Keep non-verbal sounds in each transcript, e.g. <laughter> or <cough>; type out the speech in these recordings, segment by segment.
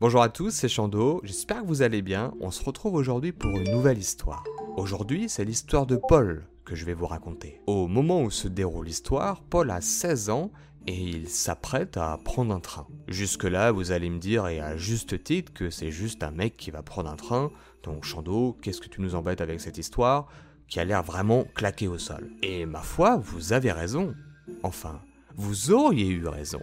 Bonjour à tous, c'est Chando, j'espère que vous allez bien. On se retrouve aujourd'hui pour une nouvelle histoire. Aujourd'hui, c'est l'histoire de Paul que je vais vous raconter. Au moment où se déroule l'histoire, Paul a 16 ans et il s'apprête à prendre un train. Jusque-là, vous allez me dire, et à juste titre, que c'est juste un mec qui va prendre un train. Donc, Chando, qu'est-ce que tu nous embêtes avec cette histoire qui a l'air vraiment claqué au sol? Et ma foi, vous avez raison. Enfin, vous auriez eu raison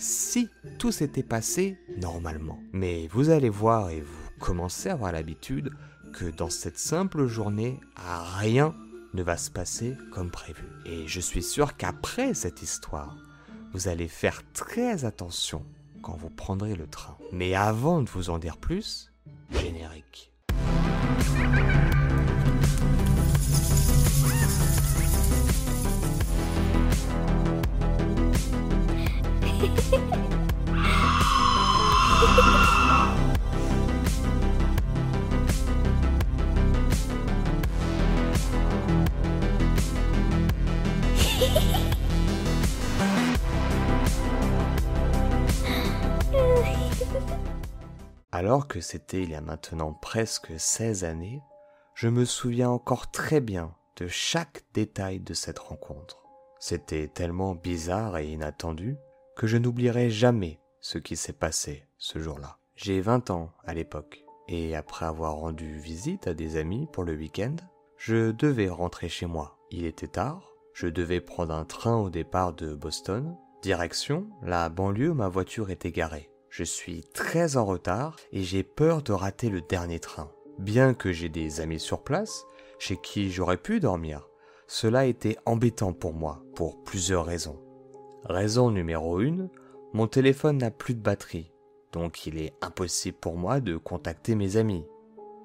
si tout s'était passé normalement. Mais vous allez voir et vous commencez à avoir l'habitude que dans cette simple journée, rien ne va se passer comme prévu. Et je suis sûr qu'après cette histoire, vous allez faire très attention quand vous prendrez le train. Mais avant de vous en dire plus, générique. Alors que c'était il y a maintenant presque 16 années, je me souviens encore très bien de chaque détail de cette rencontre. C'était tellement bizarre et inattendu que je n'oublierai jamais ce qui s'est passé ce jour-là. J'ai 20 ans à l'époque, et après avoir rendu visite à des amis pour le week-end, je devais rentrer chez moi. Il était tard, je devais prendre un train au départ de Boston, direction la banlieue ma voiture était garée. Je suis très en retard et j'ai peur de rater le dernier train. Bien que j'ai des amis sur place, chez qui j'aurais pu dormir, cela était embêtant pour moi, pour plusieurs raisons. Raison numéro 1, mon téléphone n'a plus de batterie, donc il est impossible pour moi de contacter mes amis.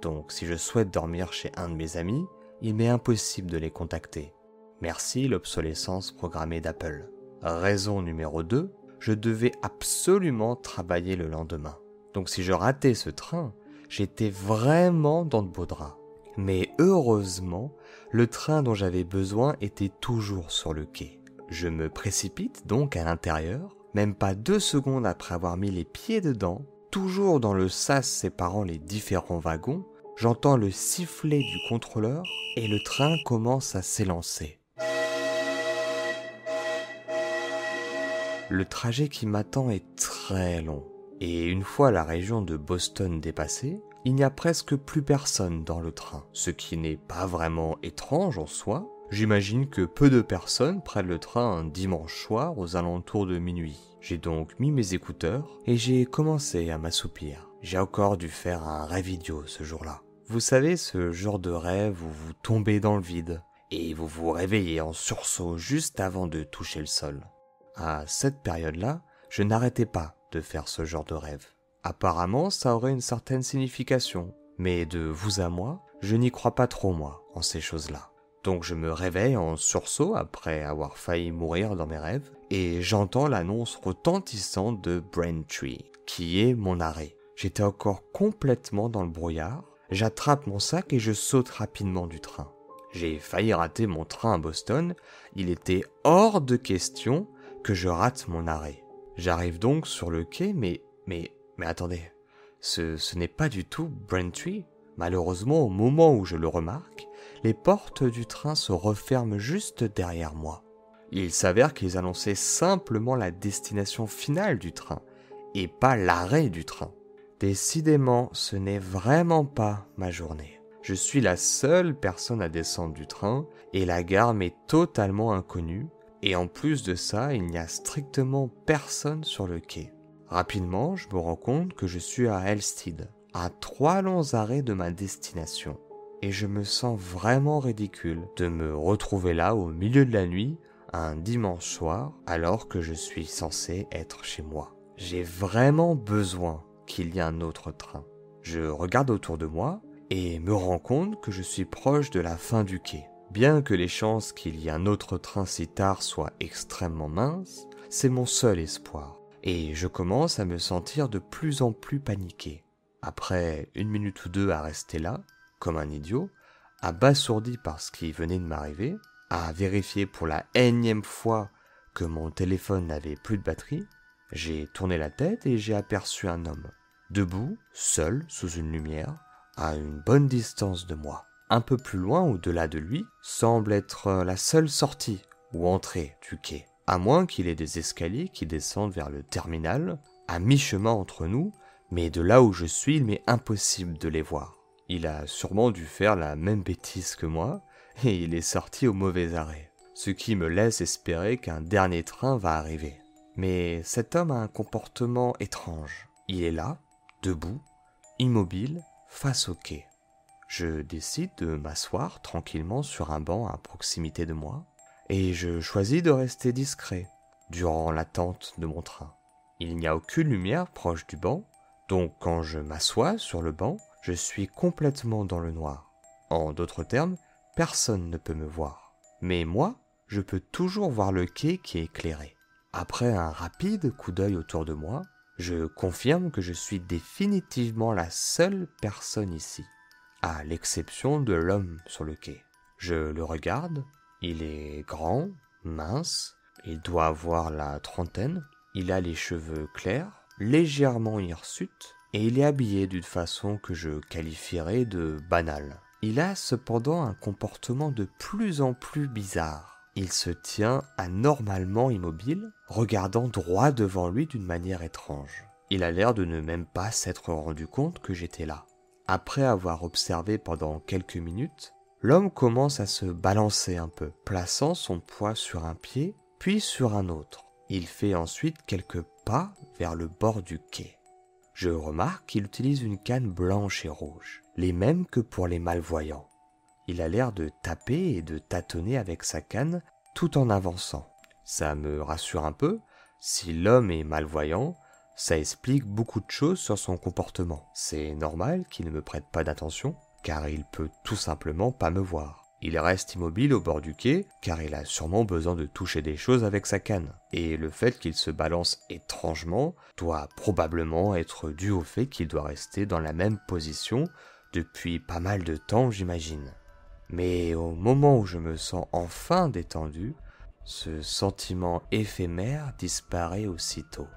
Donc si je souhaite dormir chez un de mes amis, il m'est impossible de les contacter. Merci l'obsolescence programmée d'Apple. Raison numéro 2, je devais absolument travailler le lendemain. Donc si je ratais ce train, j'étais vraiment dans de beaux draps. Mais heureusement, le train dont j'avais besoin était toujours sur le quai. Je me précipite donc à l'intérieur, même pas deux secondes après avoir mis les pieds dedans, toujours dans le sas séparant les différents wagons, j'entends le sifflet du contrôleur et le train commence à s'élancer. Le trajet qui m'attend est très long. Et une fois la région de Boston dépassée, il n'y a presque plus personne dans le train. Ce qui n'est pas vraiment étrange en soi. J'imagine que peu de personnes prennent le train un dimanche soir aux alentours de minuit. J'ai donc mis mes écouteurs et j'ai commencé à m'assoupir. J'ai encore dû faire un rêve idiot ce jour-là. Vous savez, ce genre de rêve où vous tombez dans le vide et vous vous réveillez en sursaut juste avant de toucher le sol. À cette période-là, je n'arrêtais pas de faire ce genre de rêve. Apparemment, ça aurait une certaine signification, mais de vous à moi, je n'y crois pas trop moi en ces choses-là. Donc je me réveille en sursaut après avoir failli mourir dans mes rêves, et j'entends l'annonce retentissante de Braintree, qui est mon arrêt. J'étais encore complètement dans le brouillard, j'attrape mon sac et je saute rapidement du train. J'ai failli rater mon train à Boston, il était hors de question que je rate mon arrêt. J'arrive donc sur le quai, mais, mais, mais attendez, ce, ce n'est pas du tout Braintree. Malheureusement, au moment où je le remarque, les portes du train se referment juste derrière moi. Il s'avère qu'ils annonçaient simplement la destination finale du train, et pas l'arrêt du train. Décidément, ce n'est vraiment pas ma journée. Je suis la seule personne à descendre du train, et la gare m'est totalement inconnue, et en plus de ça, il n'y a strictement personne sur le quai. Rapidement, je me rends compte que je suis à Elstead, à trois longs arrêts de ma destination. Et je me sens vraiment ridicule de me retrouver là au milieu de la nuit, un dimanche soir, alors que je suis censé être chez moi. J'ai vraiment besoin qu'il y ait un autre train. Je regarde autour de moi et me rends compte que je suis proche de la fin du quai. Bien que les chances qu'il y ait un autre train si tard soient extrêmement minces, c'est mon seul espoir. Et je commence à me sentir de plus en plus paniqué. Après une minute ou deux à rester là, comme un idiot, abasourdi par ce qui venait de m'arriver, à vérifier pour la énième fois que mon téléphone n'avait plus de batterie, j'ai tourné la tête et j'ai aperçu un homme. debout, seul, sous une lumière, à une bonne distance de moi. Un peu plus loin, au-delà de lui, semble être la seule sortie ou entrée du quai. À moins qu'il ait des escaliers qui descendent vers le terminal, à mi-chemin entre nous, mais de là où je suis, il m'est impossible de les voir. Il a sûrement dû faire la même bêtise que moi, et il est sorti au mauvais arrêt, ce qui me laisse espérer qu'un dernier train va arriver. Mais cet homme a un comportement étrange. Il est là, debout, immobile, face au quai. Je décide de m'asseoir tranquillement sur un banc à proximité de moi, et je choisis de rester discret durant l'attente de mon train. Il n'y a aucune lumière proche du banc, donc quand je m'assois sur le banc, je suis complètement dans le noir. En d'autres termes, personne ne peut me voir. Mais moi, je peux toujours voir le quai qui est éclairé. Après un rapide coup d'œil autour de moi, je confirme que je suis définitivement la seule personne ici, à l'exception de l'homme sur le quai. Je le regarde, il est grand, mince, il doit avoir la trentaine, il a les cheveux clairs, légèrement hirsutes, et il est habillé d'une façon que je qualifierais de banale. Il a cependant un comportement de plus en plus bizarre. Il se tient anormalement immobile, regardant droit devant lui d'une manière étrange. Il a l'air de ne même pas s'être rendu compte que j'étais là. Après avoir observé pendant quelques minutes, l'homme commence à se balancer un peu, plaçant son poids sur un pied, puis sur un autre. Il fait ensuite quelques pas vers le bord du quai. Je remarque qu'il utilise une canne blanche et rouge, les mêmes que pour les malvoyants. Il a l'air de taper et de tâtonner avec sa canne tout en avançant. Ça me rassure un peu. Si l'homme est malvoyant, ça explique beaucoup de choses sur son comportement. C'est normal qu'il ne me prête pas d'attention, car il peut tout simplement pas me voir. Il reste immobile au bord du quai, car il a sûrement besoin de toucher des choses avec sa canne. Et le fait qu'il se balance étrangement doit probablement être dû au fait qu'il doit rester dans la même position depuis pas mal de temps, j'imagine. Mais au moment où je me sens enfin détendu, ce sentiment éphémère disparaît aussitôt.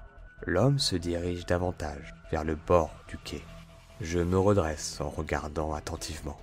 L'homme se dirige davantage vers le bord du quai. Je me redresse en regardant attentivement.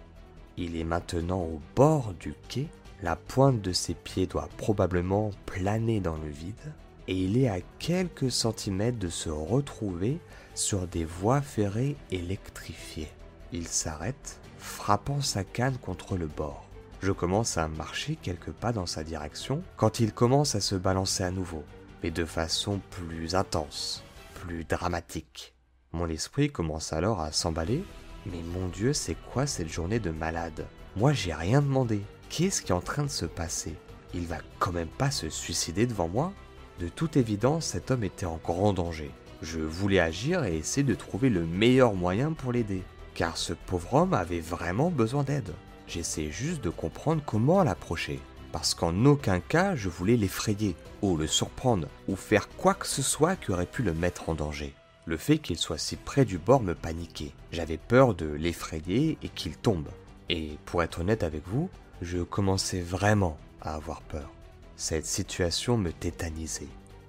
Il est maintenant au bord du quai, la pointe de ses pieds doit probablement planer dans le vide, et il est à quelques centimètres de se retrouver sur des voies ferrées électrifiées. Il s'arrête frappant sa canne contre le bord. Je commence à marcher quelques pas dans sa direction quand il commence à se balancer à nouveau, mais de façon plus intense, plus dramatique. Mon esprit commence alors à s'emballer. Mais mon Dieu, c'est quoi cette journée de malade? Moi, j'ai rien demandé. Qu'est-ce qui est en train de se passer? Il va quand même pas se suicider devant moi? De toute évidence, cet homme était en grand danger. Je voulais agir et essayer de trouver le meilleur moyen pour l'aider car ce pauvre homme avait vraiment besoin d'aide. J'essayais juste de comprendre comment l'approcher, parce qu'en aucun cas je voulais l'effrayer, ou le surprendre, ou faire quoi que ce soit qui aurait pu le mettre en danger. Le fait qu'il soit si près du bord me paniquait. J'avais peur de l'effrayer et qu'il tombe. Et pour être honnête avec vous, je commençais vraiment à avoir peur. Cette situation me tétanisait.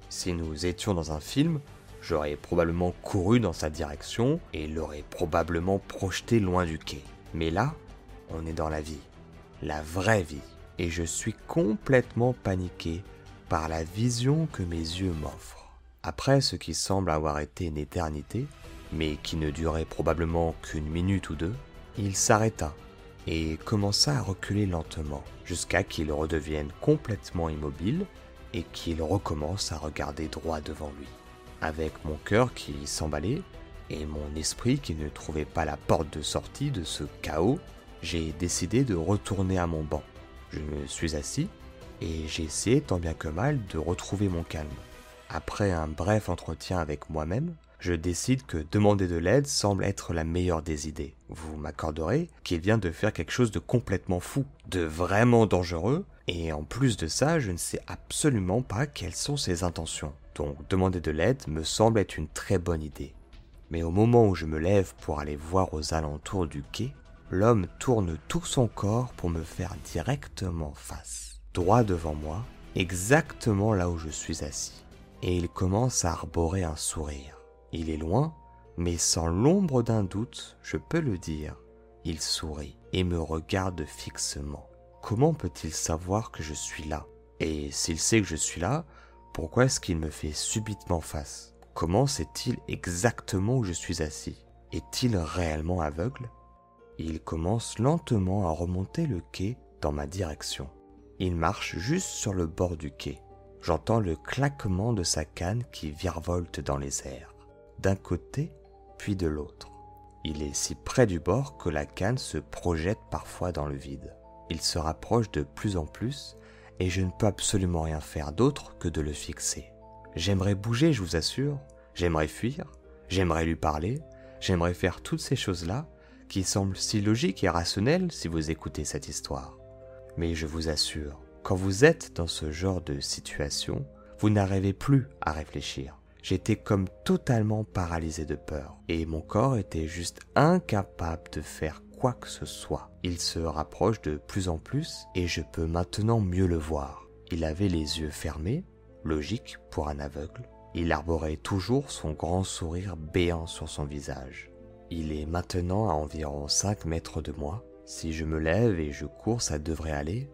Si nous étions dans un film, J'aurais probablement couru dans sa direction et l'aurais probablement projeté loin du quai. Mais là, on est dans la vie, la vraie vie, et je suis complètement paniqué par la vision que mes yeux m'offrent. Après ce qui semble avoir été une éternité, mais qui ne durait probablement qu'une minute ou deux, il s'arrêta et commença à reculer lentement jusqu'à qu'il redevienne complètement immobile et qu'il recommence à regarder droit devant lui avec mon cœur qui s'emballait et mon esprit qui ne trouvait pas la porte de sortie de ce chaos, j'ai décidé de retourner à mon banc. Je me suis assis et j'ai essayé tant bien que mal de retrouver mon calme. Après un bref entretien avec moi-même, je décide que demander de l'aide semble être la meilleure des idées. Vous m'accorderez qu'il vient de faire quelque chose de complètement fou, de vraiment dangereux, et en plus de ça, je ne sais absolument pas quelles sont ses intentions donc demander de l'aide me semble être une très bonne idée. Mais au moment où je me lève pour aller voir aux alentours du quai, l'homme tourne tout son corps pour me faire directement face, droit devant moi, exactement là où je suis assis. Et il commence à arborer un sourire. Il est loin, mais sans l'ombre d'un doute, je peux le dire, il sourit et me regarde fixement. Comment peut-il savoir que je suis là? Et s'il sait que je suis là, pourquoi est-ce qu'il me fait subitement face? Comment sait-il exactement où je suis assis? Est-il réellement aveugle? Il commence lentement à remonter le quai dans ma direction. Il marche juste sur le bord du quai. J'entends le claquement de sa canne qui virevolte dans les airs, d'un côté puis de l'autre. Il est si près du bord que la canne se projette parfois dans le vide. Il se rapproche de plus en plus et je ne peux absolument rien faire d'autre que de le fixer. J'aimerais bouger, je vous assure, j'aimerais fuir, j'aimerais lui parler, j'aimerais faire toutes ces choses-là qui semblent si logiques et rationnelles si vous écoutez cette histoire. Mais je vous assure, quand vous êtes dans ce genre de situation, vous n'arrivez plus à réfléchir. J'étais comme totalement paralysé de peur et mon corps était juste incapable de faire quoi que ce soit. Il se rapproche de plus en plus et je peux maintenant mieux le voir. Il avait les yeux fermés, logique pour un aveugle. Il arborait toujours son grand sourire béant sur son visage. Il est maintenant à environ 5 mètres de moi. Si je me lève et je cours, ça devrait aller.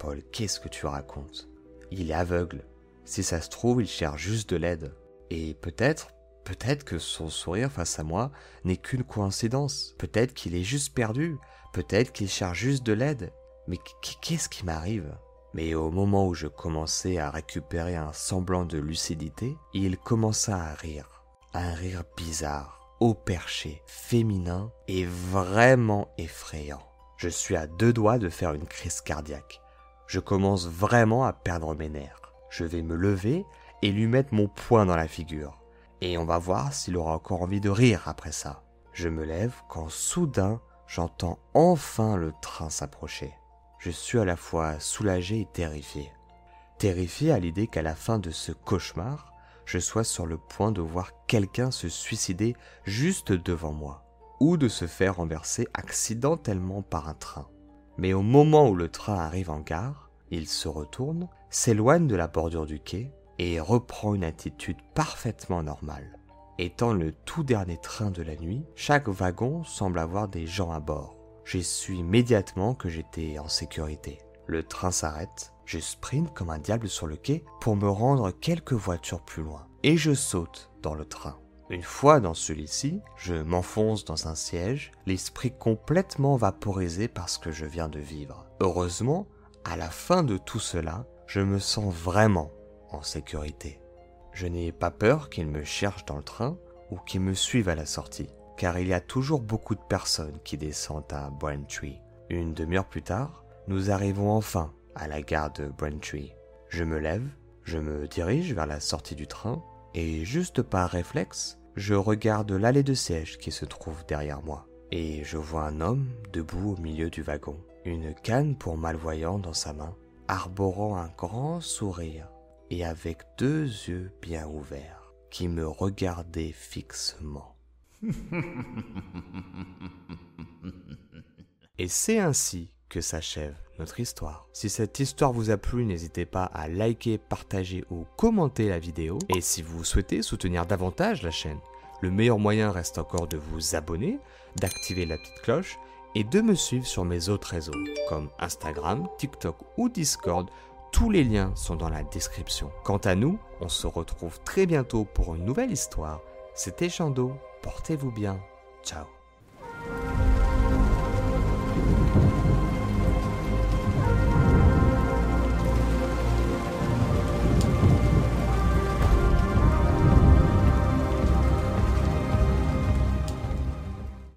Paul, qu'est-ce que tu racontes? Il est aveugle. Si ça se trouve, il cherche juste de l'aide. Et peut-être, Peut-être que son sourire face à moi n'est qu'une coïncidence. Peut-être qu'il est juste perdu. Peut-être qu'il cherche juste de l'aide. Mais qu'est-ce qui m'arrive? Mais au moment où je commençais à récupérer un semblant de lucidité, il commença à rire. Un rire bizarre, haut perché, féminin et vraiment effrayant. Je suis à deux doigts de faire une crise cardiaque. Je commence vraiment à perdre mes nerfs. Je vais me lever et lui mettre mon poing dans la figure et on va voir s'il aura encore envie de rire après ça. Je me lève quand soudain j'entends enfin le train s'approcher. Je suis à la fois soulagé et terrifié. Terrifié à l'idée qu'à la fin de ce cauchemar, je sois sur le point de voir quelqu'un se suicider juste devant moi, ou de se faire renverser accidentellement par un train. Mais au moment où le train arrive en gare, il se retourne, s'éloigne de la bordure du quai et reprend une attitude parfaitement normale. Étant le tout dernier train de la nuit, chaque wagon semble avoir des gens à bord. J'ai su immédiatement que j'étais en sécurité. Le train s'arrête, je sprint comme un diable sur le quai pour me rendre quelques voitures plus loin, et je saute dans le train. Une fois dans celui-ci, je m'enfonce dans un siège, l'esprit complètement vaporisé par ce que je viens de vivre. Heureusement, à la fin de tout cela, je me sens vraiment en sécurité. Je n'ai pas peur qu'ils me cherchent dans le train ou qu'ils me suivent à la sortie, car il y a toujours beaucoup de personnes qui descendent à Braintree. Une demi-heure plus tard, nous arrivons enfin à la gare de Braintree. Je me lève, je me dirige vers la sortie du train, et juste par réflexe, je regarde l'allée de siège qui se trouve derrière moi. Et je vois un homme debout au milieu du wagon, une canne pour malvoyant dans sa main, arborant un grand sourire et avec deux yeux bien ouverts qui me regardaient fixement. <laughs> et c'est ainsi que s'achève notre histoire. Si cette histoire vous a plu, n'hésitez pas à liker, partager ou commenter la vidéo. Et si vous souhaitez soutenir davantage la chaîne, le meilleur moyen reste encore de vous abonner, d'activer la petite cloche et de me suivre sur mes autres réseaux comme Instagram, TikTok ou Discord tous les liens sont dans la description. Quant à nous, on se retrouve très bientôt pour une nouvelle histoire. C'était Chando, portez-vous bien, ciao